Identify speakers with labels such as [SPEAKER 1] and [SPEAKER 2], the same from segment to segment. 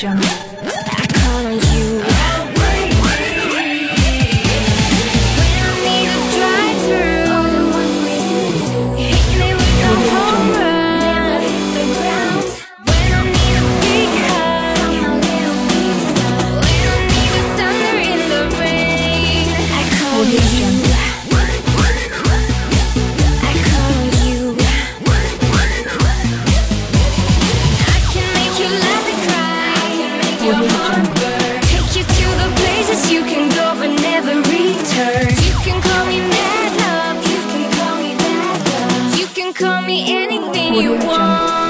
[SPEAKER 1] 想。因为他真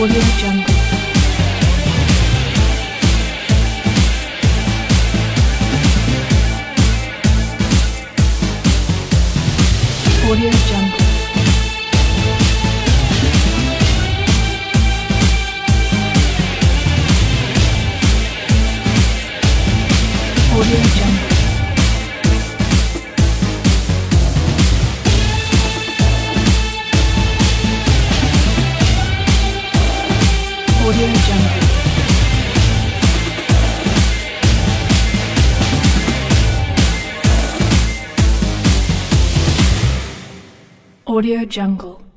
[SPEAKER 2] 我脸上。Audio Jungle.